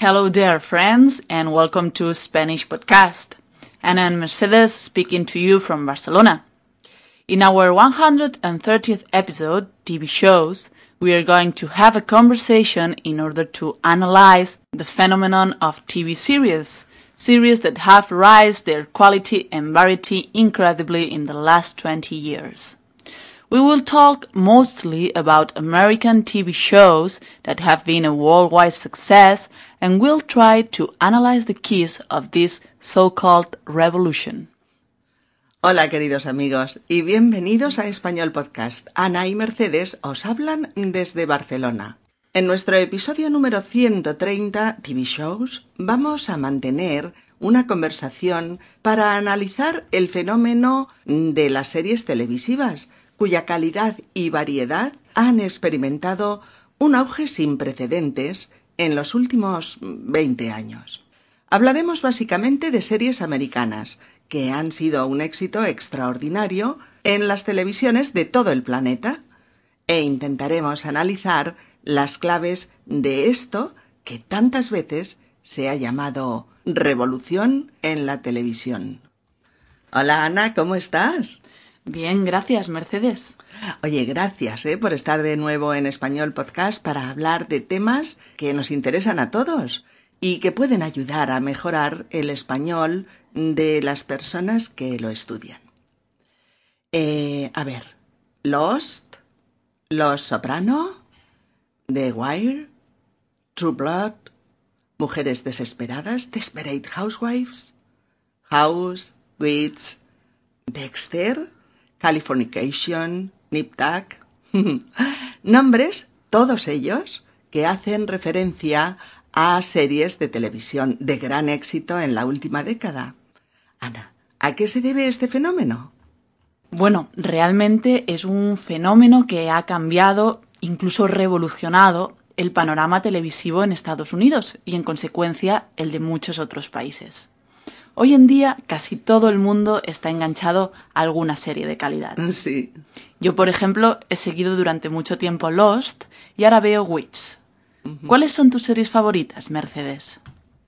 Hello there, friends, and welcome to Spanish Podcast. And Mercedes speaking to you from Barcelona. In our 130th episode, TV shows, we are going to have a conversation in order to analyze the phenomenon of TV series, series that have raised their quality and variety incredibly in the last 20 years. We will talk mostly about American TV shows that have been a worldwide success and we'll try to analyze the keys of this so-called revolution. Hola queridos amigos y bienvenidos a Español Podcast. Ana y Mercedes os hablan desde Barcelona. En nuestro episodio número 130 TV Shows vamos a mantener una conversación para analizar el fenómeno de las series televisivas cuya calidad y variedad han experimentado un auge sin precedentes en los últimos 20 años. Hablaremos básicamente de series americanas, que han sido un éxito extraordinario en las televisiones de todo el planeta, e intentaremos analizar las claves de esto que tantas veces se ha llamado revolución en la televisión. Hola Ana, ¿cómo estás? Bien, gracias, Mercedes. Oye, gracias ¿eh? por estar de nuevo en Español Podcast para hablar de temas que nos interesan a todos y que pueden ayudar a mejorar el español de las personas que lo estudian. Eh, a ver, Lost, Los Soprano, The Wire, True Blood, Mujeres Desesperadas, Desperate Housewives, House, Wits, Dexter, Californication, Nip. Nombres, todos ellos, que hacen referencia a series de televisión de gran éxito en la última década. Ana, ¿a qué se debe este fenómeno? Bueno, realmente es un fenómeno que ha cambiado, incluso revolucionado, el panorama televisivo en Estados Unidos y, en consecuencia, el de muchos otros países. Hoy en día casi todo el mundo está enganchado a alguna serie de calidad. Sí. Yo, por ejemplo, he seguido durante mucho tiempo Lost y ahora veo Wits. ¿Cuáles son tus series favoritas, Mercedes?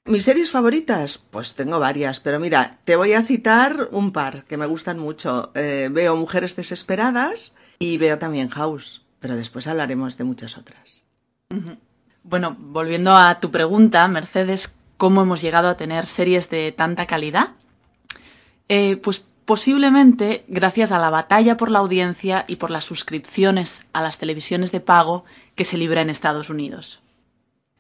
Mis series favoritas, pues tengo varias, pero mira, te voy a citar un par que me gustan mucho. Eh, veo Mujeres Desesperadas y veo también House, pero después hablaremos de muchas otras. Bueno, volviendo a tu pregunta, Mercedes, ¿cómo hemos llegado a tener series de tanta calidad? Eh, pues posiblemente gracias a la batalla por la audiencia y por las suscripciones a las televisiones de pago que se libra en Estados Unidos.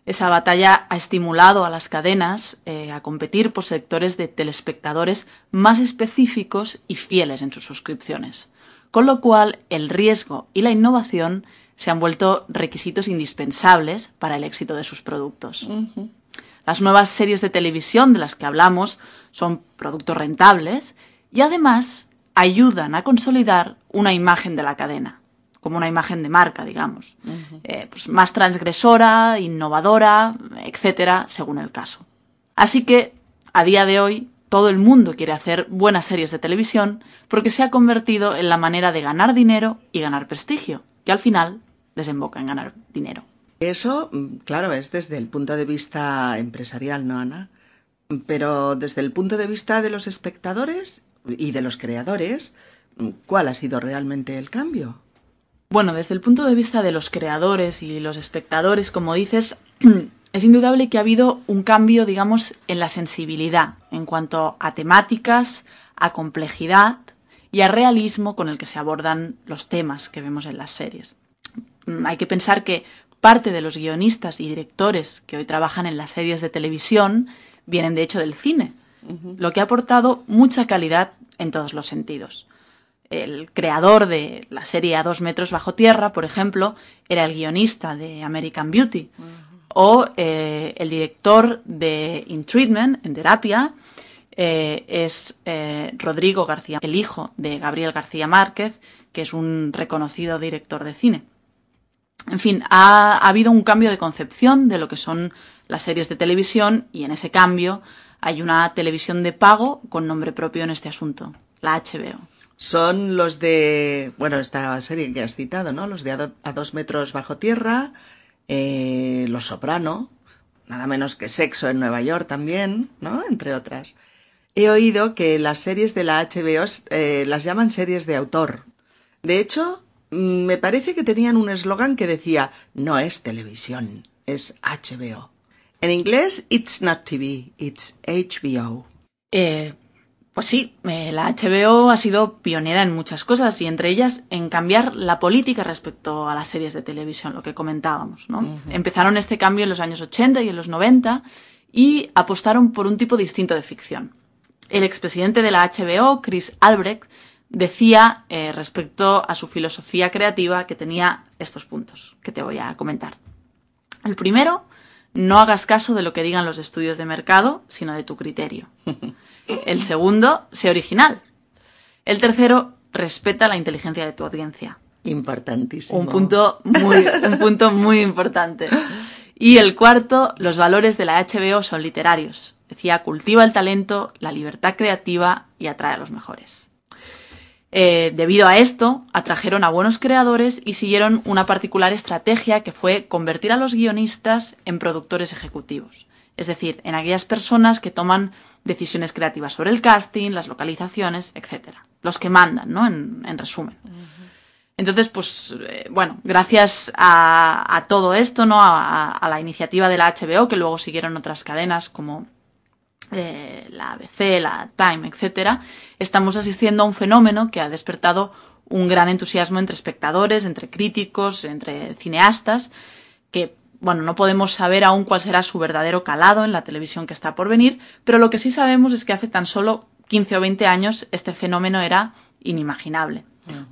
Esa batalla ha estimulado a las cadenas eh, a competir por sectores de telespectadores más específicos y fieles en sus suscripciones, con lo cual el riesgo y la innovación se han vuelto requisitos indispensables para el éxito de sus productos. Las nuevas series de televisión de las que hablamos son productos rentables y además ayudan a consolidar una imagen de la cadena, como una imagen de marca, digamos, eh, pues más transgresora, innovadora, etcétera, según el caso. Así que, a día de hoy, todo el mundo quiere hacer buenas series de televisión porque se ha convertido en la manera de ganar dinero y ganar prestigio, que al final desemboca en ganar dinero. Eso, mm, claro, es desde el punto de vista empresarial, ¿no, Ana? Pero desde el punto de vista de los espectadores y de los creadores, ¿cuál ha sido realmente el cambio? Bueno, desde el punto de vista de los creadores y los espectadores, como dices, es indudable que ha habido un cambio, digamos, en la sensibilidad en cuanto a temáticas, a complejidad y a realismo con el que se abordan los temas que vemos en las series. Mm, hay que pensar que parte de los guionistas y directores que hoy trabajan en las series de televisión vienen de hecho del cine, lo que ha aportado mucha calidad en todos los sentidos. El creador de la serie A dos metros bajo tierra, por ejemplo, era el guionista de American Beauty. O eh, el director de In Treatment, en terapia, eh, es eh, Rodrigo García, el hijo de Gabriel García Márquez, que es un reconocido director de cine. En fin, ha, ha habido un cambio de concepción de lo que son las series de televisión y en ese cambio hay una televisión de pago con nombre propio en este asunto, la HBO. Son los de, bueno, esta serie que has citado, ¿no? Los de A, dos metros bajo tierra, eh, Los Soprano, nada menos que Sexo en Nueva York también, ¿no? Entre otras. He oído que las series de la HBO eh, las llaman series de autor. De hecho, me parece que tenían un eslogan que decía no es televisión, es HBO. En inglés, it's not TV, it's HBO. Eh, pues sí, eh, la HBO ha sido pionera en muchas cosas y entre ellas en cambiar la política respecto a las series de televisión, lo que comentábamos. ¿no? Empezaron este cambio en los años 80 y en los 90 y apostaron por un tipo distinto de ficción. El expresidente de la HBO, Chris Albrecht, decía eh, respecto a su filosofía creativa que tenía estos puntos que te voy a comentar. El primero, no hagas caso de lo que digan los estudios de mercado, sino de tu criterio. El segundo, sé original. El tercero, respeta la inteligencia de tu audiencia. Importantísimo. Un punto muy, un punto muy importante. Y el cuarto, los valores de la HBO son literarios. Decía, cultiva el talento, la libertad creativa y atrae a los mejores. Eh, debido a esto, atrajeron a buenos creadores y siguieron una particular estrategia que fue convertir a los guionistas en productores ejecutivos. Es decir, en aquellas personas que toman decisiones creativas sobre el casting, las localizaciones, etc. Los que mandan, ¿no? En, resumen. Entonces, pues, eh, bueno, gracias a, todo esto, ¿no? A, a, la iniciativa de la HBO, que luego siguieron otras cadenas como eh, la ABC, la Time, etc., estamos asistiendo a un fenómeno que ha despertado un gran entusiasmo entre espectadores, entre críticos, entre cineastas, que, bueno, no podemos saber aún cuál será su verdadero calado en la televisión que está por venir, pero lo que sí sabemos es que hace tan solo 15 o 20 años este fenómeno era inimaginable.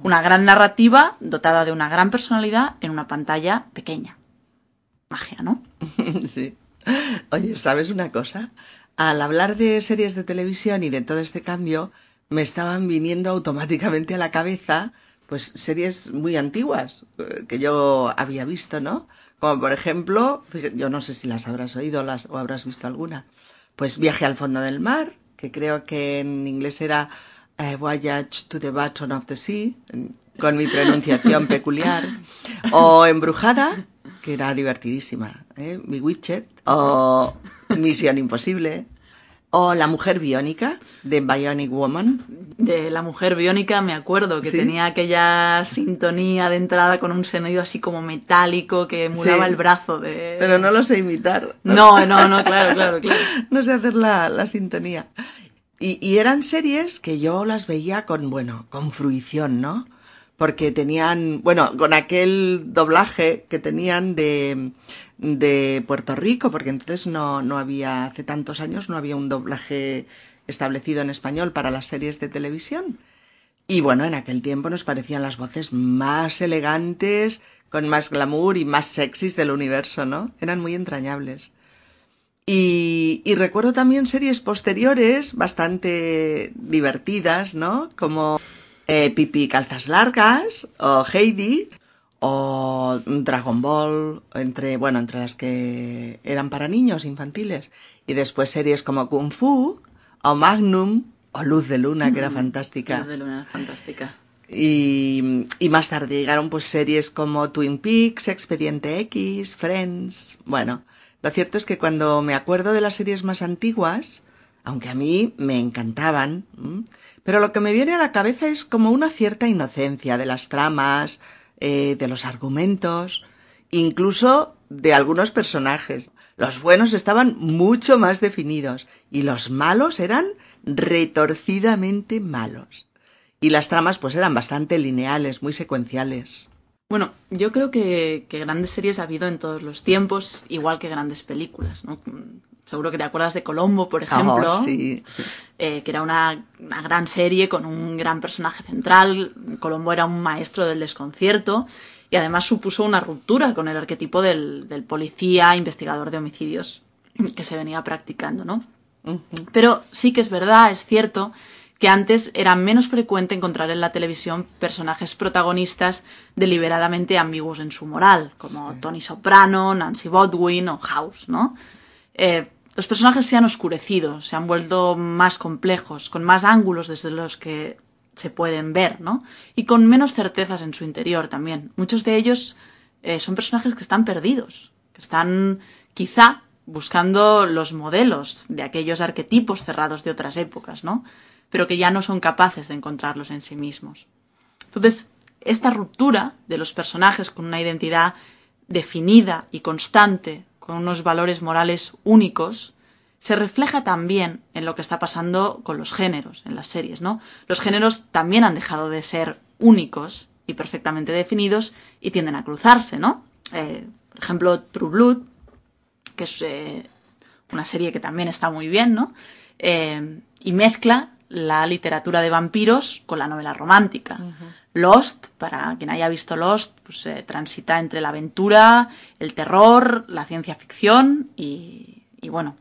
Una gran narrativa dotada de una gran personalidad en una pantalla pequeña. Magia, ¿no? Sí. Oye, ¿sabes una cosa? Al hablar de series de televisión y de todo este cambio, me estaban viniendo automáticamente a la cabeza pues series muy antiguas eh, que yo había visto, ¿no? Como por ejemplo, yo no sé si las habrás oído las, o habrás visto alguna, pues Viaje al fondo del mar, que creo que en inglés era eh, Voyage to the Bottom of the Sea, con mi pronunciación peculiar, o Embrujada, que era divertidísima, ¿eh? Mi Widget, o Misión Imposible, o La Mujer Biónica, de Bionic Woman. De La Mujer Biónica me acuerdo que tenía aquella sintonía de entrada con un sonido así como metálico que emulaba el brazo de... Pero no lo sé imitar. No, no, no, claro, claro, claro. no sé hacer la, la sintonía. Y, y eran series que yo las veía con, bueno, con fruición, ¿no? Porque tenían, bueno, con aquel doblaje que tenían de, de Puerto Rico, porque entonces no, no había, hace tantos años no había un doblaje establecido en español para las series de televisión. Y bueno, en aquel tiempo nos parecían las voces más elegantes, con más glamour y más sexys del universo, ¿no? Eran muy entrañables. Y, y recuerdo también series posteriores bastante divertidas, ¿no? Como eh, Pipi Calzas Largas o Heidi o Dragon Ball, entre, bueno, entre las que eran para niños infantiles. Y después series como Kung Fu o Magnum o Luz de Luna, que era fantástica. Luz de Luna era fantástica. Y, y, más tarde llegaron pues series como Twin Peaks, Expediente X, Friends. Bueno, lo cierto es que cuando me acuerdo de las series más antiguas, aunque a mí me encantaban, pero lo que me viene a la cabeza es como una cierta inocencia de las tramas, eh, de los argumentos, incluso de algunos personajes. Los buenos estaban mucho más definidos y los malos eran retorcidamente malos. Y las tramas pues eran bastante lineales, muy secuenciales. Bueno, yo creo que, que grandes series ha habido en todos los tiempos, igual que grandes películas, ¿no? Seguro que te acuerdas de Colombo, por ejemplo, oh, sí. eh, que era una, una, gran serie con un gran personaje central. Colombo era un maestro del desconcierto y además supuso una ruptura con el arquetipo del, del policía investigador de homicidios que se venía practicando, ¿no? Uh -huh. Pero sí que es verdad, es cierto, que antes era menos frecuente encontrar en la televisión personajes protagonistas deliberadamente ambiguos en su moral, como sí. Tony Soprano, Nancy Bodwin o House, ¿no? Eh, los personajes se han oscurecido, se han vuelto más complejos, con más ángulos desde los que se pueden ver, ¿no? Y con menos certezas en su interior también. Muchos de ellos eh, son personajes que están perdidos, que están quizá buscando los modelos de aquellos arquetipos cerrados de otras épocas, ¿no? Pero que ya no son capaces de encontrarlos en sí mismos. Entonces, esta ruptura de los personajes con una identidad definida y constante, con unos valores morales únicos, se refleja también en lo que está pasando con los géneros en las series, ¿no? Los géneros también han dejado de ser únicos y perfectamente definidos y tienden a cruzarse, ¿no? Eh, por ejemplo, True Blood, que es eh, una serie que también está muy bien, ¿no? Eh, y mezcla la literatura de vampiros con la novela romántica. Lost, para quien haya visto Lost, pues transita entre la aventura, el terror, la ciencia ficción y, bueno,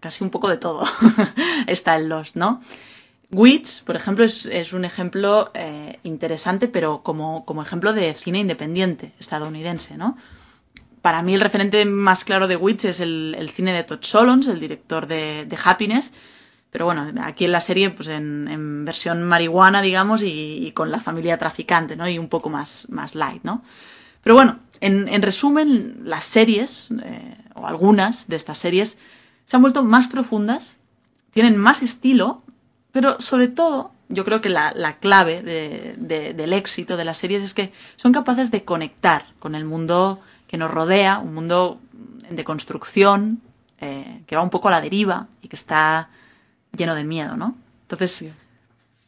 casi un poco de todo está en Lost, ¿no? Wits, por ejemplo, es, un ejemplo eh, interesante, pero como, como, ejemplo de cine independiente estadounidense, ¿no? Para mí el referente más claro de Wits es el, cine de Todd Solondz, el director de, Happiness, pero bueno, aquí en la serie, pues en, versión marihuana, digamos, y, con la familia traficante, ¿no? Y un poco más, más light, ¿no? Pero bueno, en, resumen, las series, eh, o algunas de estas series, se han vuelto más profundas, tienen más estilo, pero sobre todo, yo creo que la, clave del éxito de las series es que son capaces de conectar con el mundo que nos rodea, un mundo de construcción, eh, que va un poco a la deriva y que está lleno de miedo, ¿no? Entonces,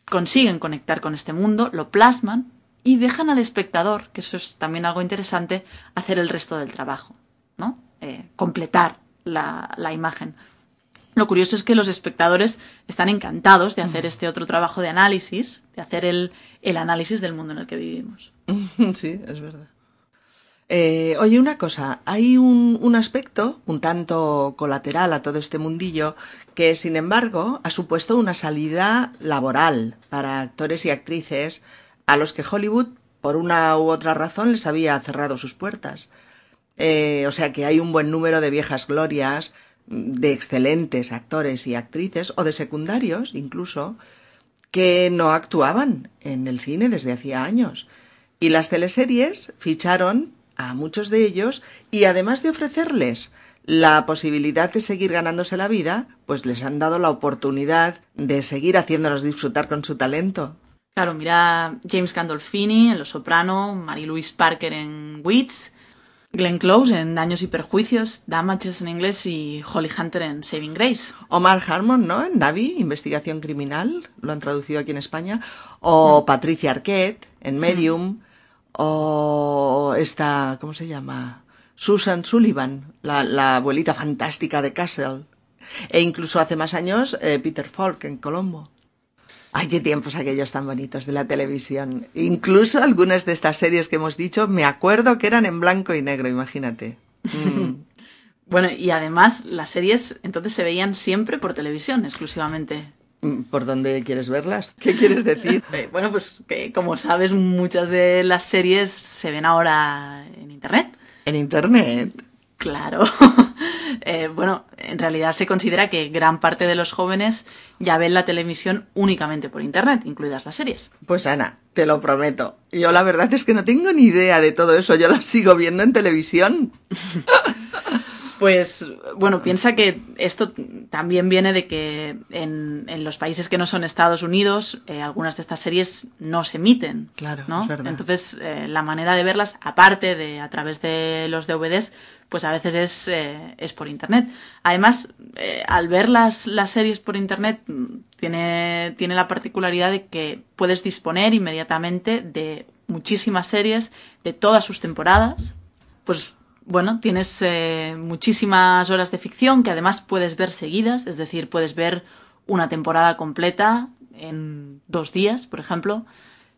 consiguen conectar con este mundo, lo plasman y dejan al espectador, que eso es también algo interesante, hacer el resto del trabajo, ¿no? Eh, completar la, imagen. Lo curioso es que los espectadores están encantados de hacer este otro trabajo de análisis, de hacer el, análisis del mundo en el que vivimos. Sí, es verdad. Eh, oye, una cosa, hay un, aspecto un tanto colateral a todo este mundillo que, sin embargo, ha supuesto una salida laboral para actores y actrices a los que Hollywood, por una u otra razón, les había cerrado sus puertas. Eh, o sea que hay un buen número de viejas glorias, de excelentes actores y actrices, o de secundarios incluso, que no actuaban en el cine desde hacía años. Y las teleseries ficharon a muchos de ellos y además de ofrecerles la posibilidad de seguir ganándose la vida, pues les han dado la oportunidad de seguir haciéndolos disfrutar con su talento. Claro, mira James Gandolfini en Los Soprano, Mary Louise Parker en Wits, Glenn Close en Daños y Perjuicios, Damages en inglés y Holly Hunter en Saving Grace. Omar Harmon, ¿no? En Navi, Investigación Criminal, lo han traducido aquí en España. O mm. Patricia Arquette en Medium. Mm. O esta, ¿cómo se llama? Susan Sullivan, la, abuelita fantástica de Castle. E incluso hace más años eh, Peter Falk en Colombo. Ay, qué tiempos aquellos tan bonitos de la televisión. Incluso algunas de estas series que hemos dicho, me acuerdo que eran en blanco y negro, imagínate. Mm. bueno, y además las series entonces se veían siempre por televisión, exclusivamente. Mm, ¿Por dónde quieres verlas? ¿Qué quieres decir? Eh, bueno, pues que como sabes, muchas de las series se ven ahora en Internet. ¿En Internet? Claro. Eh, bueno, en realidad se considera que gran parte de los jóvenes ya ven la televisión únicamente por Internet, incluidas las series. Pues Ana, te lo prometo. Yo la verdad es que no tengo ni idea de todo eso. Yo las sigo viendo en televisión. Pues bueno, piensa que esto también viene de que en, los países que no son Estados Unidos, eh, algunas de estas series no se emiten. Claro, ¿no? es verdad. Entonces, eh, la manera de verlas, aparte de a través de los DVDs, pues a veces es, eh, es por internet. Además, al ver las, las series por internet, tiene, tiene la particularidad de que puedes disponer inmediatamente de muchísimas series, de todas sus temporadas. Pues bueno, tienes eh, muchísimas horas de ficción que además puedes ver seguidas, es decir, puedes ver una temporada completa en dos días, por ejemplo.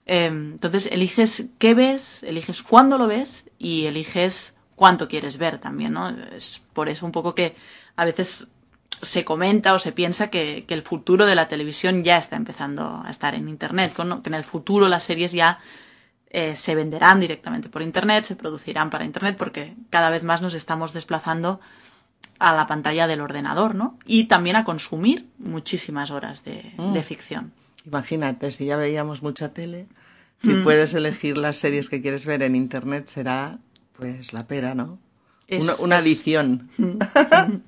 Em, entonces eliges qué ves, eliges cuándo lo ves y eliges cuánto quieres ver también, ¿no? Es por eso un poco que a veces se comenta o se piensa que, el futuro de la televisión ya está empezando a estar en Internet, que en el futuro las series ya eh, se venderán directamente por Internet, se producirán para Internet, porque cada vez más nos estamos desplazando a la pantalla del ordenador, ¿no? Y también a consumir muchísimas horas de, mm. ficción. Imagínate, si ya veíamos mucha tele, si mm. puedes elegir las series que quieres ver en Internet, será pues la pera, ¿no? Es- una, una es- adición.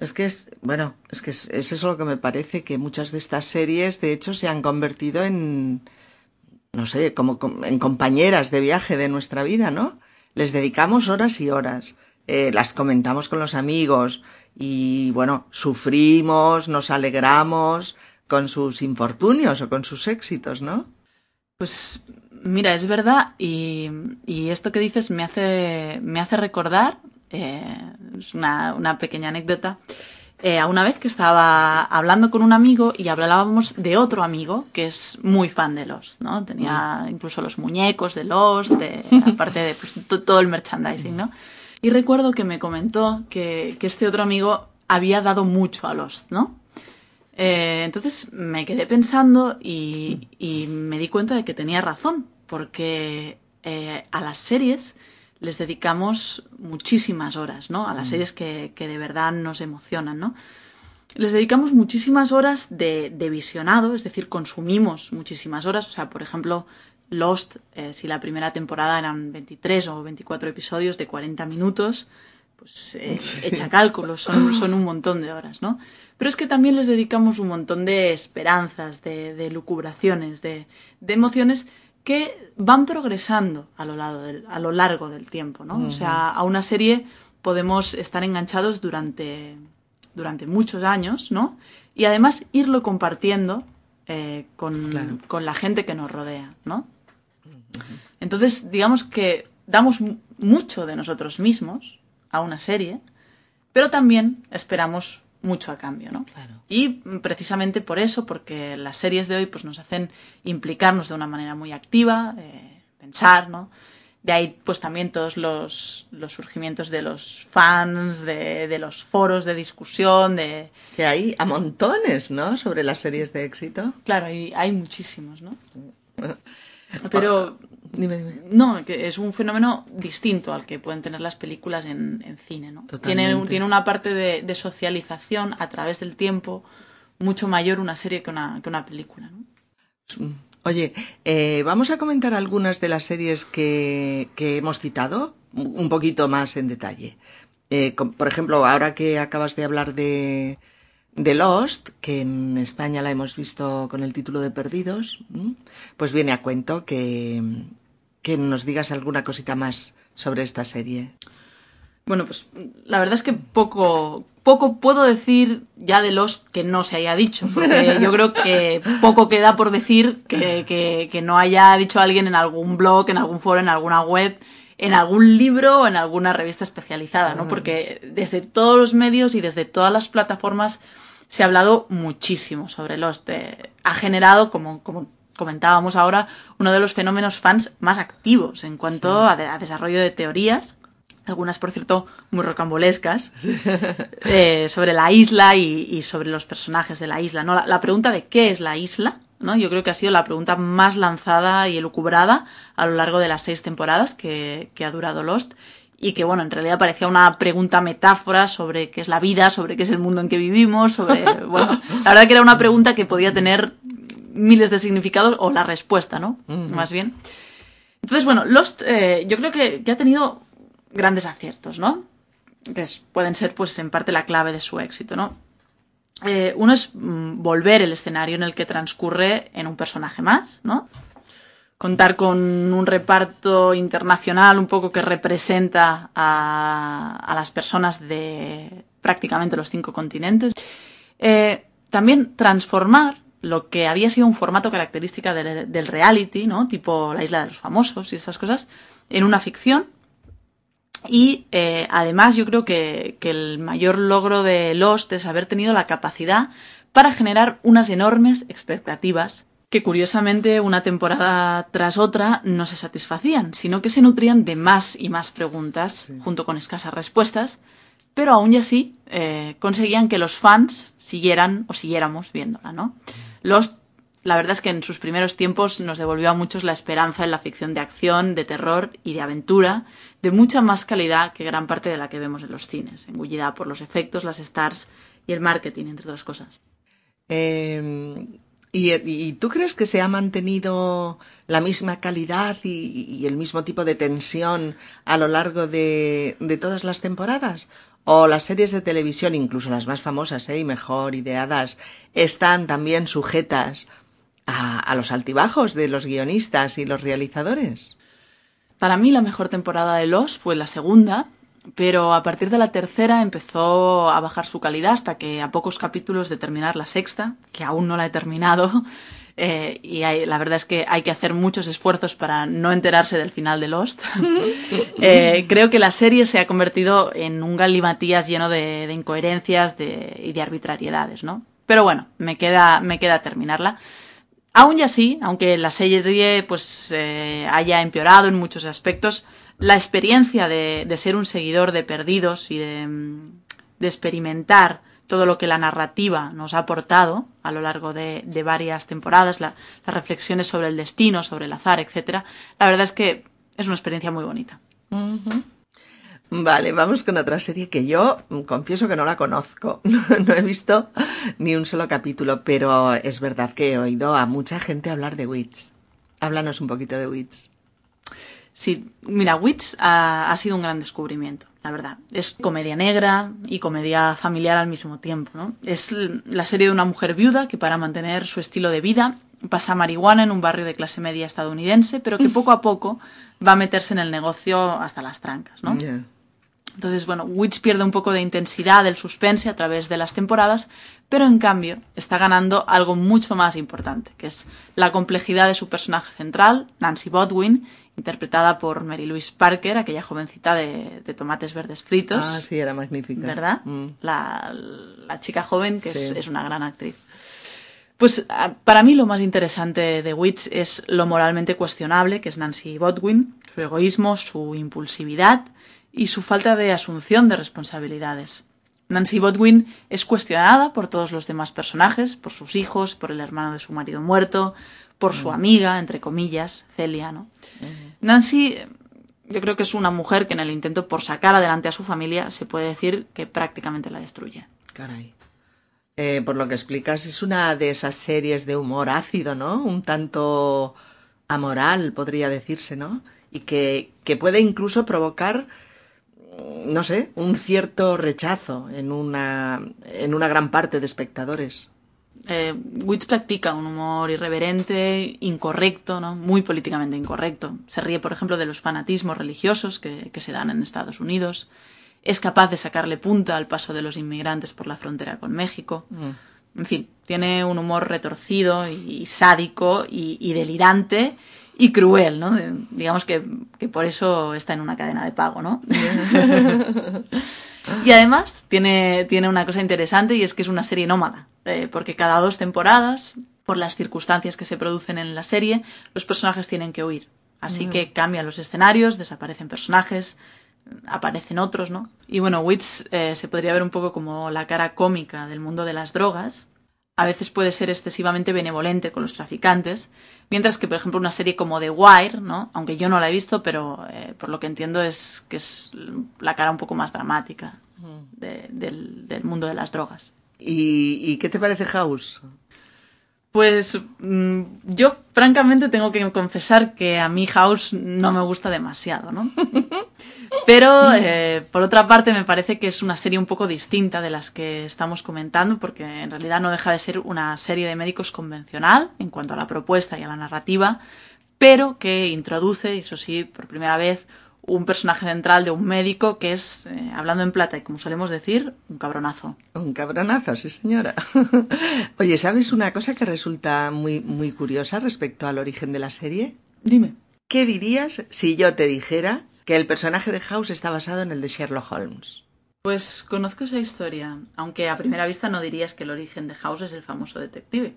Es que es, bueno, es que es, es eso lo que me parece, que muchas de estas series, de hecho, se han convertido en, no sé, como com- en compañeras de viaje de nuestra vida, ¿no? Les dedicamos horas y horas, eh, las comentamos con los amigos y, bueno, sufrimos, nos alegramos con sus infortunios o con sus éxitos, ¿no? Pues mira, es verdad y, y esto que dices me hace, me hace recordar, eh, es una, una pequeña anécdota, eh, una vez que estaba hablando con un amigo y hablábamos de otro amigo que es muy fan de Lost, ¿no? Tenía incluso los muñecos de Lost, de- aparte de pues, to- todo el merchandising, ¿no? Y recuerdo que me comentó que, que este otro amigo había dado mucho a Lost, ¿no? Eh, entonces me quedé pensando y, y me di cuenta de que tenía razón, porque eh, a las series les dedicamos muchísimas horas, ¿no? A las series que, que de verdad nos emocionan, ¿no? Les dedicamos muchísimas horas de, de visionado, es decir, consumimos muchísimas horas. O sea, por ejemplo, Lost, eh, si la primera temporada eran 23 o 24 episodios de 40 minutos, pues eh, echa cálculos, son, son un montón de horas, ¿no? Pero es que también les dedicamos un montón de esperanzas, de, de lucubraciones, de, de emociones que van progresando a lo, lado del- a lo largo del tiempo, ¿no? O sea, a una serie podemos estar enganchados durante, durante muchos años, ¿no? Y además irlo compartiendo eh, con, Claro. con la gente que nos rodea, ¿no? Entonces, digamos que damos mu- mucho de nosotros mismos a una serie, pero también esperamos mucho a cambio, ¿no? Claro. Y precisamente por eso, porque las series de hoy pues, nos hacen implicarnos de una manera muy activa, eh, pensar, ¿no? De ahí, pues también todos los, los surgimientos de los fans, de, de los foros de discusión, de... Que hay a montones, ¿no? Sobre las series de éxito. Claro, hay, hay muchísimos, ¿no? Pero Dime, dime. No, que es un fenómeno distinto al que pueden tener las películas en, en cine, ¿no? Tiene, Totalmente. tiene una parte de, de socialización a través del tiempo mucho mayor una serie que una, que una película, ¿no? Oye, eh, vamos a comentar algunas de las series que, que hemos citado un poquito más en detalle. Eh, por ejemplo, ahora que acabas de hablar de, de Lost, que en España la hemos visto con el título de Perdidos, pues viene a cuento que, que nos digas alguna cosita más sobre esta serie. Bueno, pues la verdad es que poco, poco puedo decir ya de Lost que no se haya dicho, porque yo creo que poco queda por decir que, que, que no haya dicho alguien en algún blog, en algún foro, en alguna web, en algún libro o en alguna revista especializada, ¿no? Porque desde todos los medios y desde todas las plataformas se ha hablado muchísimo sobre Lost. Eh, ha generado, como, como comentábamos ahora, uno de los fenómenos fans más activos en cuanto a, de- a desarrollo de teorías algunas por cierto muy rocambolescas, eh, sobre la isla y, y sobre los personajes de la isla. ¿no? La, la pregunta de qué es la isla, ¿no? yo creo que ha sido la pregunta más lanzada y elucubrada a lo largo de las seis temporadas que, que ha durado Lost y que bueno, en realidad parecía una pregunta metáfora sobre qué es la vida, sobre qué es el mundo en que vivimos, sobre, bueno, la verdad que era una pregunta que podía tener miles de significados o la respuesta, ¿no? Más bien. Entonces, bueno, Lost eh, yo creo que, que ha tenido grandes aciertos, ¿no? Que es- pueden ser, pues, en parte la clave de su éxito, ¿no? Eh, uno es mm, volver el escenario en el que transcurre en un personaje más, ¿no? Contar con un reparto internacional un poco que representa a, a las personas de prácticamente los cinco continentes. Eh, también transformar lo que había sido un formato característica del, del reality, ¿no? Tipo la isla de los famosos y estas cosas, en una ficción. Y eh, además yo creo que, que el mayor logro de Lost es haber tenido la capacidad para generar unas enormes expectativas que curiosamente una temporada tras otra no se satisfacían, sino que se nutrían de más y más preguntas junto con escasas respuestas, pero aún y así eh, conseguían que los fans siguieran o siguiéramos viéndola, ¿no? Lost, la verdad es que en sus primeros tiempos nos devolvió a muchos la esperanza en la ficción de acción, de terror y de aventura, de mucha más calidad que gran parte de la que vemos en los cines, engullida por los efectos, las stars y el marketing, entre otras cosas. Eh, ¿Y, tú crees que se ha mantenido la misma calidad y, el mismo tipo de tensión a lo largo de, todas las temporadas? ¿O las series de televisión, incluso las más famosas ¿eh? y mejor ideadas, están también sujetas a, a los altibajos de los guionistas y los realizadores? Para mí la mejor temporada de Los fue la segunda, pero a partir de la tercera empezó a bajar su calidad hasta que a pocos capítulos de terminar la sexta, que aún no la he terminado, eh, y la verdad es que hay que hacer muchos esfuerzos para no enterarse del final de Lost. Eh, creo que la serie se ha convertido en un galimatías lleno de, incoherencias y de arbitrariedades, ¿no? Pero bueno, me queda, me queda terminarla. Aún y así, aunque la serie pues eh, haya empeorado en muchos aspectos, la experiencia de, ser un seguidor de Perdidos y de, experimentar todo lo que la narrativa nos ha aportado a lo largo de, varias temporadas, las reflexiones sobre el destino, sobre el azar, etcétera, la verdad es que es una experiencia muy bonita. Vale, vamos con otra serie que yo confieso que no la conozco. No, he visto ni un solo capítulo, pero es verdad que he oído a mucha gente hablar de Wits. Háblanos un poquito de Wits. Sí, mira, Wits ha, sido un gran descubrimiento, la verdad. Es comedia negra y comedia familiar al mismo tiempo, ¿no? Es la serie de una mujer viuda que para mantener su estilo de vida pasa marihuana en un barrio de clase media estadounidense, pero que poco a poco va a meterse en el negocio hasta las trancas, ¿no? Entonces, bueno, Witch pierde un poco de intensidad del suspense a través de las temporadas, pero en cambio está ganando algo mucho más importante, que es la complejidad de su personaje central, Nancy Bodwin, interpretada por Mary Louise Parker, aquella jovencita de, tomates verdes fritos. Ah, sí, era magnífica. ¿Verdad? Mm. La, chica joven que es, es, una gran actriz. Pues para mí lo más interesante de Witch es lo moralmente cuestionable, que es Nancy Bodwin, su egoísmo, su impulsividad y su falta de asunción de responsabilidades. Nancy Bodwin es cuestionada por todos los demás personajes, por sus hijos, por el hermano de su marido muerto, por su amiga, entre comillas, Celia, ¿no? Nancy, yo creo que es una mujer que en el intento por sacar adelante a su familia se puede decir que prácticamente la destruye. Caray. Eh, por lo que explicas, es una de esas series de humor ácido, ¿no? Un tanto amoral, podría decirse, ¿no? Y que, que puede incluso provocar no sé, un cierto rechazo en una, en una gran parte de espectadores. Eh, Witch practica un humor irreverente, incorrecto, ¿no? muy políticamente incorrecto. Se ríe, por ejemplo, de los fanatismos religiosos que, se dan en Estados Unidos. Es capaz de sacarle punta al paso de los inmigrantes por la frontera con México. Mm. En fin, tiene un humor retorcido y, sádico y delirante y cruel, ¿no? Digamos que, por eso está en una cadena de pago, ¿no? y además tiene, tiene una cosa interesante y es que es una serie nómada, eh, porque cada dos temporadas, por las circunstancias que se producen en la serie, los personajes tienen que huir. Así mm. que cambian los escenarios, desaparecen personajes, aparecen otros, ¿no? Y bueno, Wits eh, se podría ver un poco como la cara cómica del mundo de las drogas, a veces puede ser excesivamente benevolente con los traficantes, mientras que, por ejemplo, una serie como The Wire, ¿no? aunque yo no la he visto, pero eh, por lo que entiendo es que es la cara un poco más dramática del, mundo de las drogas. ¿Y, qué te parece House? Pues mm, yo francamente tengo que confesar que a mí House no me gusta demasiado, ¿no? Pero eh, por otra parte me parece que es una serie un poco distinta de las que estamos comentando porque en realidad no deja de ser una serie de médicos convencional en cuanto a la propuesta y a la narrativa, pero que introduce, eso sí, por primera vez, un personaje central de un médico que es, eh, hablando en plata y como solemos decir, un cabronazo. Un cabronazo, sí señora. Oye, ¿sabes una cosa que resulta muy, muy curiosa respecto al origen de la serie? Dime. ¿Qué dirías si yo te dijera que el personaje de House está basado en el de Sherlock Holmes? Pues conozco esa historia, aunque a primera vista no dirías que el origen de House es el famoso detective.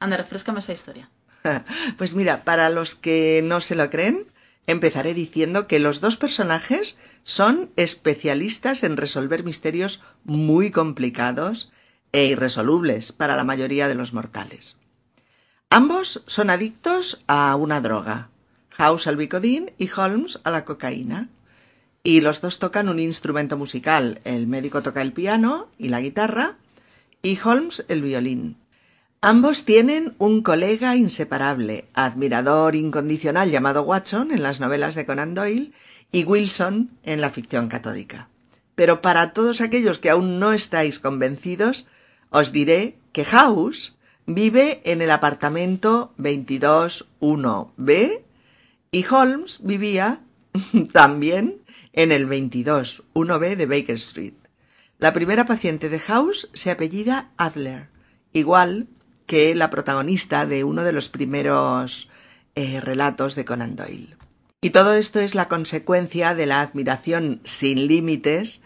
Anda, refrescame esa historia. Pues mira, para los que no se lo creen, empezaré diciendo que los dos personajes son especialistas en resolver misterios muy complicados e irresolubles para la mayoría de los mortales. Ambos son adictos a una droga, House al bicodín y Holmes a la cocaína. Y los dos tocan un instrumento musical. El médico toca el piano y la guitarra y Holmes el violín. Ambos tienen un colega inseparable, admirador incondicional llamado Watson en las novelas de Conan Doyle y Wilson en la ficción catódica. Pero para todos aquellos que aún no estáis convencidos, os diré que House vive en el apartamento 221B y Holmes vivía también en el 221B de Baker Street. La primera paciente de House se apellida Adler, igual que la protagonista de uno de los primeros eh, relatos de Conan Doyle. Y todo esto es la consecuencia de la admiración sin límites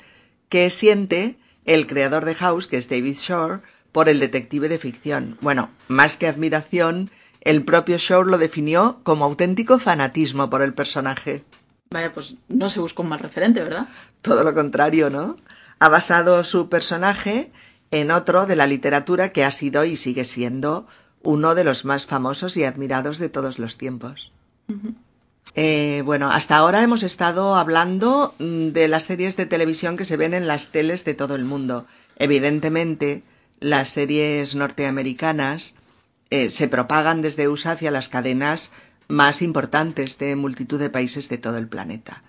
que siente el creador de House, que es David Shore, por el detective de ficción. Bueno, más que admiración, el propio Shore lo definió como auténtico fanatismo por el personaje. Vaya, pues no se buscó un mal referente, ¿verdad? Todo lo contrario, ¿no? Ha basado su personaje en otro de la literatura que ha sido y sigue siendo uno de los más famosos y admirados de todos los tiempos. Eh, bueno, hasta ahora hemos estado hablando mm, de las series de televisión que se ven en las teles de todo el mundo. Evidentemente, las series norteamericanas eh, se propagan desde USA hacia las cadenas más importantes de multitud de países de todo el planeta.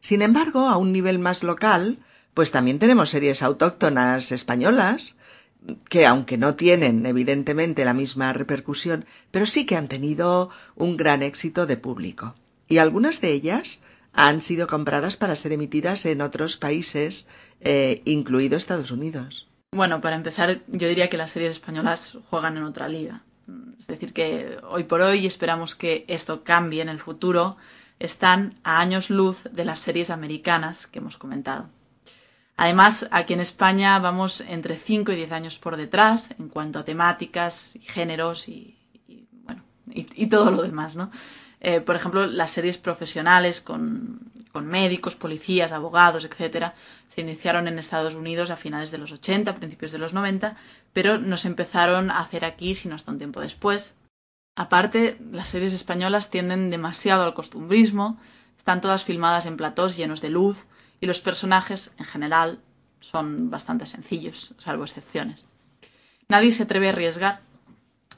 Sin embargo, a un nivel más local, pues también tenemos series autóctonas españolas que aunque no tienen evidentemente la misma repercusión, pero sí que han tenido un gran éxito de público. Y algunas de ellas han sido compradas para ser emitidas en otros países, eh, incluido Estados Unidos. Bueno, para empezar, yo diría que las series españolas juegan en otra liga. Es decir, que hoy por hoy esperamos que esto cambie en el futuro. Están a años luz de las series americanas que hemos comentado. Además, aquí en España vamos entre 5 y 10 años por detrás en cuanto a temáticas géneros y, bueno, y, todo lo demás, ¿no? Eh, por ejemplo, las series profesionales con, con, médicos, policías, abogados, etcétera, se iniciaron en Estados Unidos a finales de los 80, principios de los 90, pero no se empezaron a hacer aquí sino hasta un tiempo después. Aparte, las series españolas tienden demasiado al costumbrismo, están todas filmadas en platós llenos de luz, y los personajes, en general, son bastante sencillos, salvo excepciones. Nadie se atreve a arriesgar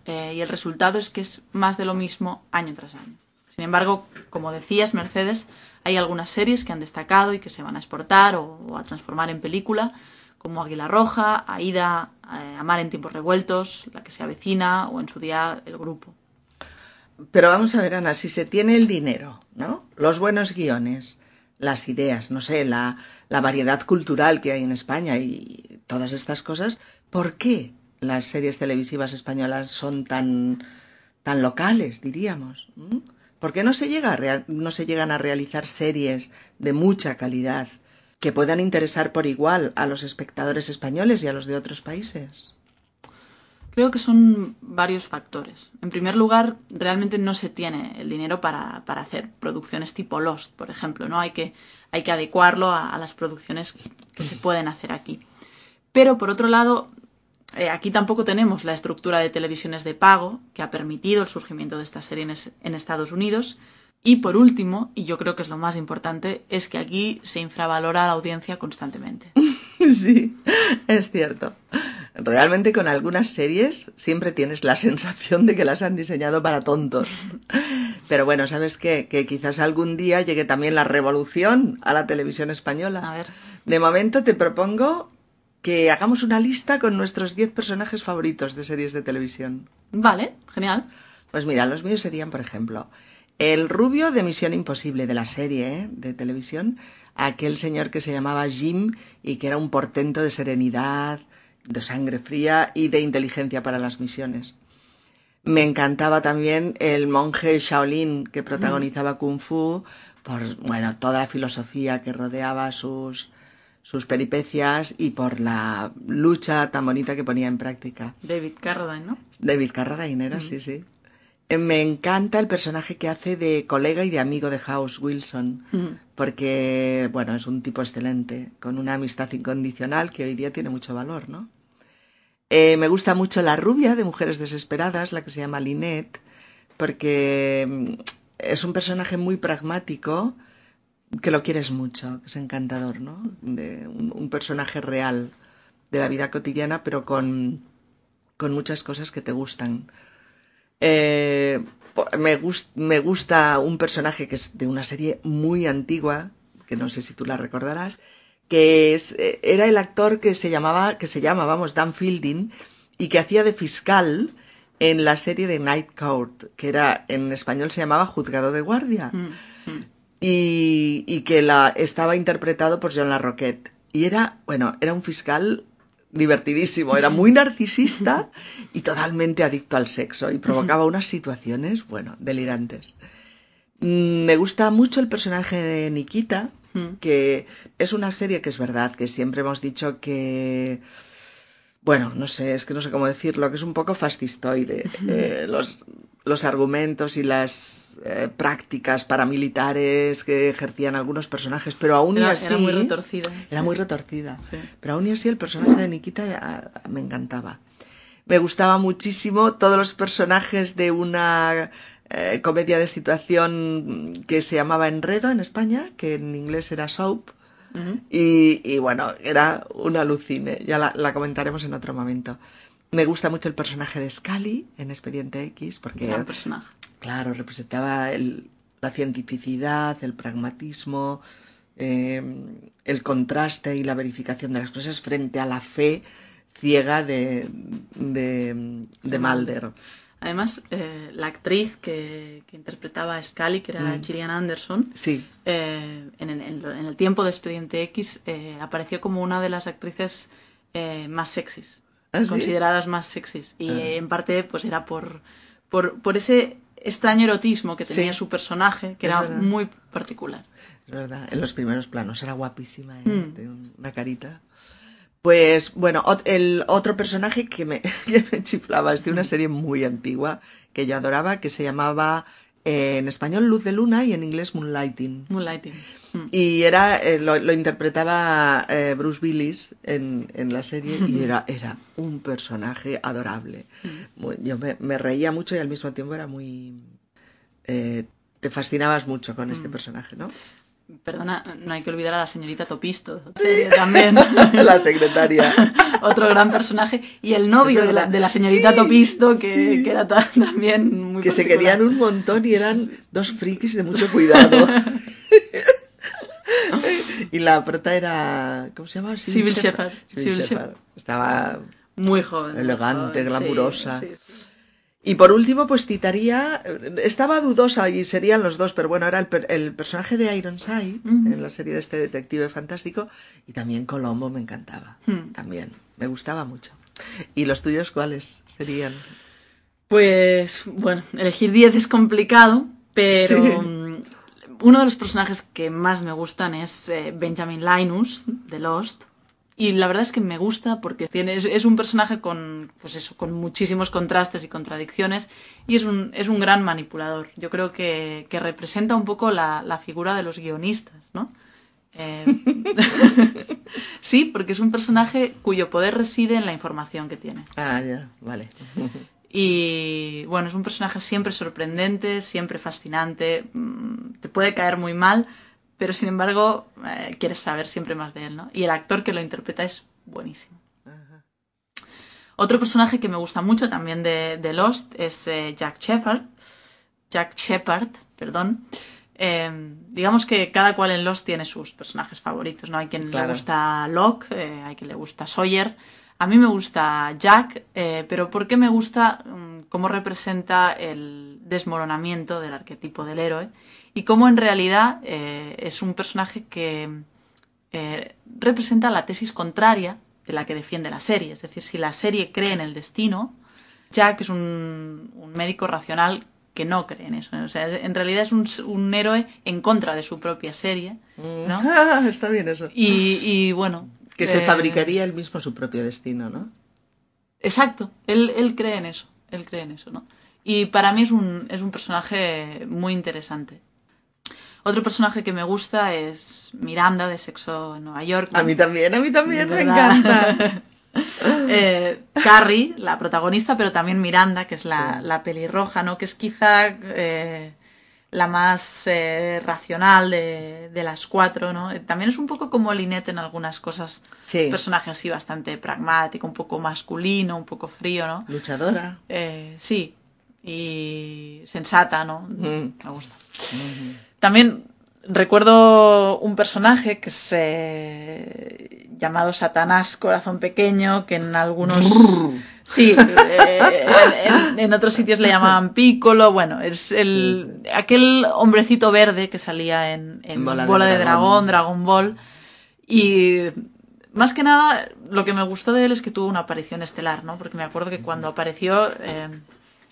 eh, y el resultado es que es más de lo mismo año tras año. Sin embargo, como decías, Mercedes, hay algunas series que han destacado y que se van a exportar o, a transformar en película, como Águila Roja, Aida, eh, Amar en tiempos revueltos, La que se avecina o en su día El Grupo. Pero vamos a ver, Ana, si se tiene el dinero, ¿no? Los buenos guiones, las ideas, no sé, la, la variedad cultural que hay en España y todas estas cosas, ¿por qué las series televisivas españolas son tan, tan locales, diríamos? ¿Mm? ¿Por qué no se, llega a no se llegan a realizar series de mucha calidad que puedan interesar por igual a los espectadores españoles y a los de otros países? Creo que son varios factores. En primer lugar, realmente no se tiene el dinero para, para hacer producciones tipo Lost, por ejemplo, ¿no? Hay que, hay que adecuarlo a, las producciones que se pueden hacer aquí. Pero por otro lado, eh, aquí tampoco tenemos la estructura de televisiones de pago que ha permitido el surgimiento de estas series en Estados Unidos. Y por último, y yo creo que es lo más importante, es que aquí se infravalora a la audiencia constantemente. Sí, es cierto. Realmente con algunas series siempre tienes la sensación de que las han diseñado para tontos. Pero bueno, ¿sabes qué? Que quizás algún día llegue también la revolución a la televisión española. A ver. De momento te propongo que hagamos una lista con nuestros 10 personajes favoritos de series de televisión. Vale, genial. Pues mira, los míos serían, por ejemplo, el rubio de Misión Imposible de la serie ¿eh? de televisión, aquel señor que se llamaba Jim y que era un portento de serenidad, de sangre fría y de inteligencia para las misiones. Me encantaba también el monje Shaolin que protagonizaba Kung Fu por bueno toda la filosofía que rodeaba sus sus peripecias y por la lucha tan bonita que ponía en práctica. David Carradine, ¿no? David Carradine era, sí, sí. Eh, me encanta el personaje que hace de colega y de amigo de House Wilson, porque, bueno, es un tipo excelente, con una amistad incondicional que hoy día tiene mucho valor, ¿no? Eh, me gusta mucho la rubia de Mujeres Desesperadas, la que se llama Lynette, porque mm, es un personaje muy pragmático, que lo quieres mucho, que es encantador, ¿no? De un, personaje real de la vida cotidiana, pero con, con muchas cosas que te gustan. Eh, me, me gusta un personaje que es de una serie muy antigua, que no sé si tú la recordarás, que es, eh, era el actor que se llamaba, que se llama, vamos, Dan Fielding, y que hacía de fiscal en la serie de Night Court, que era, en español se llamaba Juzgado de Guardia. Mm, mm. Y, y, que la, estaba interpretado por John LaRoquette. Y era, bueno, era un fiscal divertidísimo, era muy narcisista y totalmente adicto al sexo y provocaba unas situaciones, bueno, delirantes. Mm, me gusta mucho el personaje de Nikita, que es una serie que es verdad, que siempre hemos dicho que, bueno, no sé, es que no sé cómo decirlo, que es un poco fascistoide. Eh, los, los argumentos y las eh, prácticas paramilitares que ejercían algunos personajes, pero aún y así... Era muy retorcida. Era muy retorcida. Pero aún y así el personaje de Nikita me encantaba. Me gustaba muchísimo todos los personajes de una eh, comedia de situación que se llamaba Enredo en España, que en inglés era Soap. y, y, bueno, era una alucine. Ya la, la comentaremos en otro momento. Me gusta mucho el personaje de Scully en Expediente X porque, Gran personaje. claro, representaba el, la cientificidad, el pragmatismo, eh, el contraste y la verificación de las cosas frente a la fe ciega de, de, de Mulder. Además, eh, la actriz que, que, interpretaba a Scully, que era mm. Gillian Anderson, sí. eh, en, en, en, el tiempo de Expediente X eh, apareció como una de las actrices más sexys ¿Ah, consideradas más sexys. Y ah. en parte, pues era por, por, por ese extraño erotismo que tenía Sí. su personaje, que Es era verdad. muy particular. Es verdad, en los primeros planos era guapísima, ¿eh? Mm. de una carita. Pues bueno, el otro personaje que me, que me chiflaba es de una serie muy antigua que yo adoraba, que se llamaba eh, en español Luz de Luna y en inglés Moonlighting. Moonlighting. Mm. Y era, eh, lo, lo interpretaba eh, Bruce Willis en, en la serie y era, era un personaje adorable. Muy- Yo me, me reía mucho y al mismo tiempo era muy... eh, te fascinabas mucho con este personaje, ¿no? Perdona, no hay que olvidar a la señorita Topisto serie también. la secretaria. Otro gran personaje. Y el novio de la, verdad. de la señorita Sí, que, que, sí. que era ta- también muy que se querían un montón y eran dos frikis de mucho cuidado. y la prota era. ¿Cómo se llama? Sybil Shepherd. Estaba. Muy joven. muy Elegante, joven, glamurosa. Y por último, pues citaría. Estaba dudosa y serían los dos, pero bueno, era el, el personaje de Ironside en la serie de este detective fantástico. Y también Colombo me encantaba. Hmm. También. Me gustaba mucho. ¿Y los tuyos cuáles serían? Pues bueno, elegir 10 es complicado, pero Sí. mm, uno de los personajes que más me gustan es eh, Benjamin Linus de Lost. Y la verdad es que me gusta porque tiene, es, es un personaje con, pues eso, con muchísimos contrastes y contradicciones y es un, es un gran manipulador. Yo creo que, que representa un poco la, la figura de los guionistas, ¿no? Eh, sí, porque es un personaje cuyo poder reside en la información que tiene. Ah, ya, vale. Y bueno, es un personaje siempre sorprendente, siempre fascinante, mm, te puede caer muy mal, pero sin embargo eh, quieres saber siempre más de él, ¿no? Y el actor que lo interpreta es buenísimo. Otro personaje que me gusta mucho también de, de Lost es eh, Jack Shepard. Jack Shepard, perdón. Eh, digamos que cada cual en Lost tiene sus personajes favoritos, ¿no? Hay quien Claro. le gusta Locke, eh, hay quien le gusta Sawyer. A mí me gusta Jack, pero ¿por qué me gusta mm, cómo representa el desmoronamiento del arquetipo del héroe? Y cómo en realidad eh, es un personaje que eh, representa la tesis contraria de la que defiende la serie. Es decir, si la serie cree en el destino, Jack es un, un médico racional que no cree en eso. O sea, en realidad es un, un héroe en contra de su propia serie. ¿no? Ah, está bien eso. Y, y, bueno. Que se eh, fabricaría él mismo su propio destino, ¿no? Exacto, él, él cree en eso, él cree en eso, ¿no? Y para mí es un, es un personaje muy interesante. Otro personaje que me gusta es Miranda de Sexo en Nueva York. A mí también, a mí también, me encanta. Eh, Carrie, la protagonista, pero también Miranda, que es la, Sí. la pelirroja, ¿no? Que es quizá eh, la más eh, racional de, de, las cuatro, ¿no? También es un poco como Linette en algunas cosas. Sí. Un personaje así bastante pragmático, un poco masculino, un poco frío, ¿no? Luchadora. Eh, sí. Y sensata, ¿no? Mm. Me gusta. También recuerdo un personaje que es eh, llamado Satanás Corazón Pequeño, que en algunos... Sí, eh, en, en, otros sitios le llamaban Piccolo, bueno, es el aquel hombrecito verde que salía en, en Bola Bola, de de, Dragón. Dragón, Dragon Ball. Y más que nada, lo que me gustó de él es que tuvo una aparición estelar, ¿no? Porque me acuerdo que cuando apareció eh,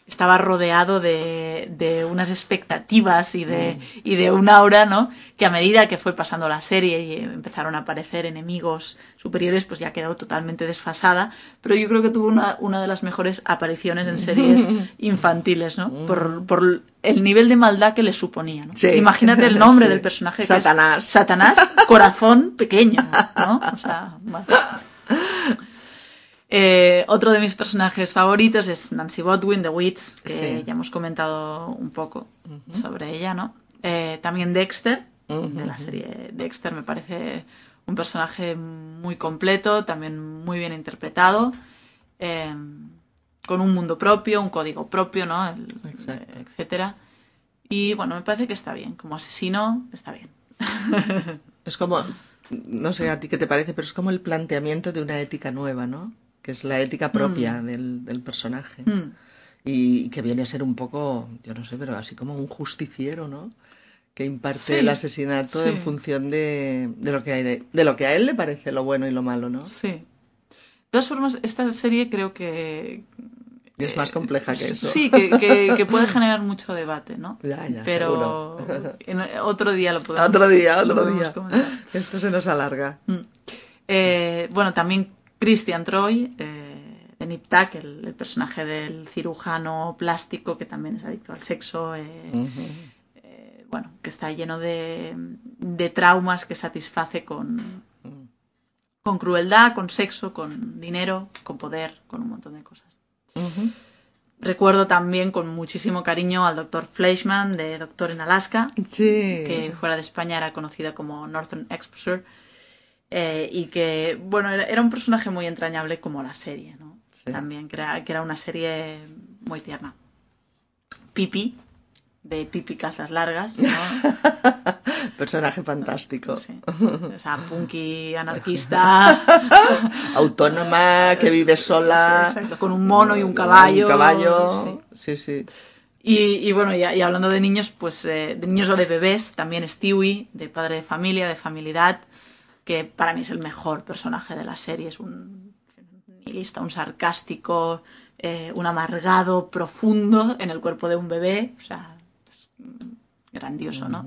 estaba rodeado de, de, unas expectativas y de, y de un aura, ¿no? Que a medida que fue pasando la serie y empezaron a aparecer enemigos superiores, pues ya quedó totalmente desfasada. Pero yo creo que tuvo una, una de las mejores apariciones en series infantiles, ¿no? Por, por el nivel de maldad que le suponía, ¿no? Sí. Imagínate el nombre Sí. del personaje. Satanás. Que es Satanás, corazón pequeño, ¿no? O sea, bueno. Eh, otro de mis personajes favoritos es Nancy Botwin, The Witch, que Sí. ya hemos comentado un poco sobre ella, ¿no? Eh, también Dexter, de la serie Dexter, me parece un personaje muy completo, también muy bien interpretado, eh, con un mundo propio, un código propio, ¿no? El- eh, etcétera. Y bueno, me parece que está bien. Como asesino, está bien. Es como, no sé a ti qué te parece, pero es como el planteamiento de una ética nueva, ¿no? Que es la ética propia del, del personaje. Mm. Y, y que viene a ser un poco, yo no sé, pero así como un justiciero, ¿no? Que imparte Sí, el asesinato sí. en función de, de, lo que a él, de lo que a él le parece lo bueno y lo malo, ¿no? Sí. De todas formas, esta serie creo que... Es más compleja que eso. Sí, que, que- que puede generar mucho debate, ¿no? Ya, ya, Pero en- otro día lo podemos Otro día, otro día. comentar. Esto se nos alarga. Mm. Eh, bueno, también Christian Troy, eh, de Nip Tuck, el, el personaje del cirujano plástico que también es adicto al sexo. eh, eh, bueno, que está lleno de, de traumas que satisface con, con crueldad, con sexo, con dinero, con poder, con un montón de cosas. Recuerdo también con muchísimo cariño al doctor Fleischman de Doctor en Alaska, Sí. que fuera de España era conocida como Northern Exposure, eh, y que, bueno, era, era un personaje muy entrañable como la serie, ¿no? Sí. También, que era, que era una serie muy tierna. Pipi, de Pipi Calzas Largas, ¿no? Personaje fantástico. Sí. Esa punky anarquista. Autónoma, que vive sola. Sí, con un mono y un caballo. Un caballo. Sí, sí. Y, y bueno, y, y hablando de niños, pues eh, de niños o de bebés, también Stewie, de padre de familia, de familidad, que para mí es el mejor personaje de la serie. Es un nihilista, un sarcástico, eh, un amargado profundo en el cuerpo de un bebé. O sea, es grandioso, ¿no?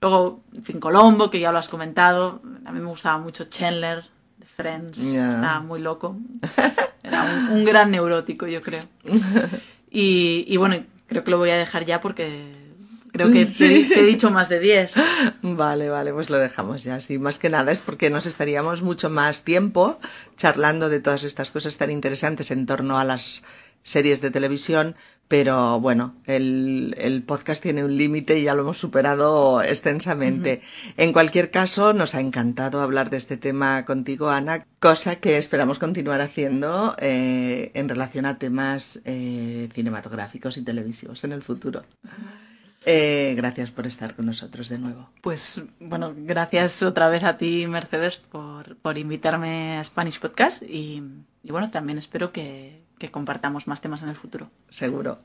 Luego, en fin, Colombo, que ya lo has comentado. A mí me gustaba mucho Chandler, de Friends. Estaba muy loco. Era un, un gran neurótico, yo creo. Y, y bueno, creo que lo voy a dejar ya porque creo que Sí. te, te he dicho más de 10. Vale, vale, pues lo dejamos ya. Sí, más que nada es porque nos estaríamos mucho más tiempo charlando de todas estas cosas tan interesantes en torno a las series de televisión, pero bueno, el, el podcast tiene un límite y ya lo hemos superado extensamente. En cualquier caso, nos ha encantado hablar de este tema contigo, Ana, cosa que esperamos continuar haciendo eh, en relación a temas eh, cinematográficos y televisivos en el futuro. Eh, gracias por estar con nosotros de nuevo. Pues bueno, gracias otra vez a ti, Mercedes, por, por invitarme a Spanish Podcast y, y bueno, también espero que, que compartamos más temas en el futuro. Seguro.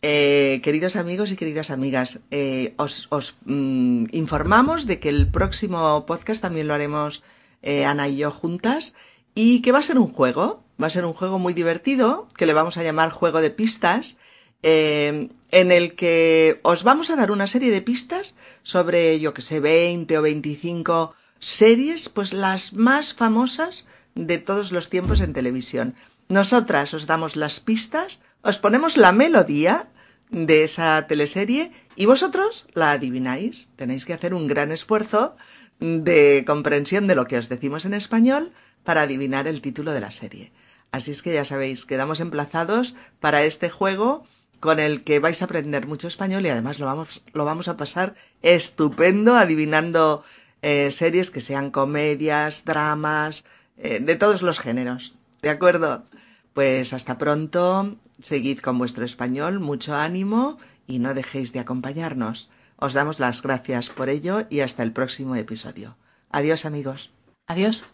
Eh, queridos amigos y queridas amigas, eh, os, os, mm, informamos de que el próximo podcast también lo haremos Ana y yo juntas y que va a ser un juego, va a ser un juego muy divertido que le vamos a llamar Juego de Pistas, eh, en el que os vamos a dar una serie de pistas sobre, yo que sé, 20 o 25 series, pues las más famosas de todos los tiempos en televisión. Nosotras os damos las pistas, os ponemos la melodía de esa teleserie y vosotros la adivináis. Tenéis que hacer un gran esfuerzo de comprensión de lo que os decimos en español para adivinar el título de la serie. Así es que ya sabéis, quedamos emplazados para este juego con el que vais a aprender mucho español y además lo vamos, lo vamos a pasar estupendo adivinando eh, series que sean comedias, dramas, eh, de todos los géneros. ¿De acuerdo? Pues hasta pronto, seguid con vuestro español, mucho ánimo y no dejéis de acompañarnos. Os damos las gracias por ello y hasta el próximo episodio. Adiós amigos. Adiós.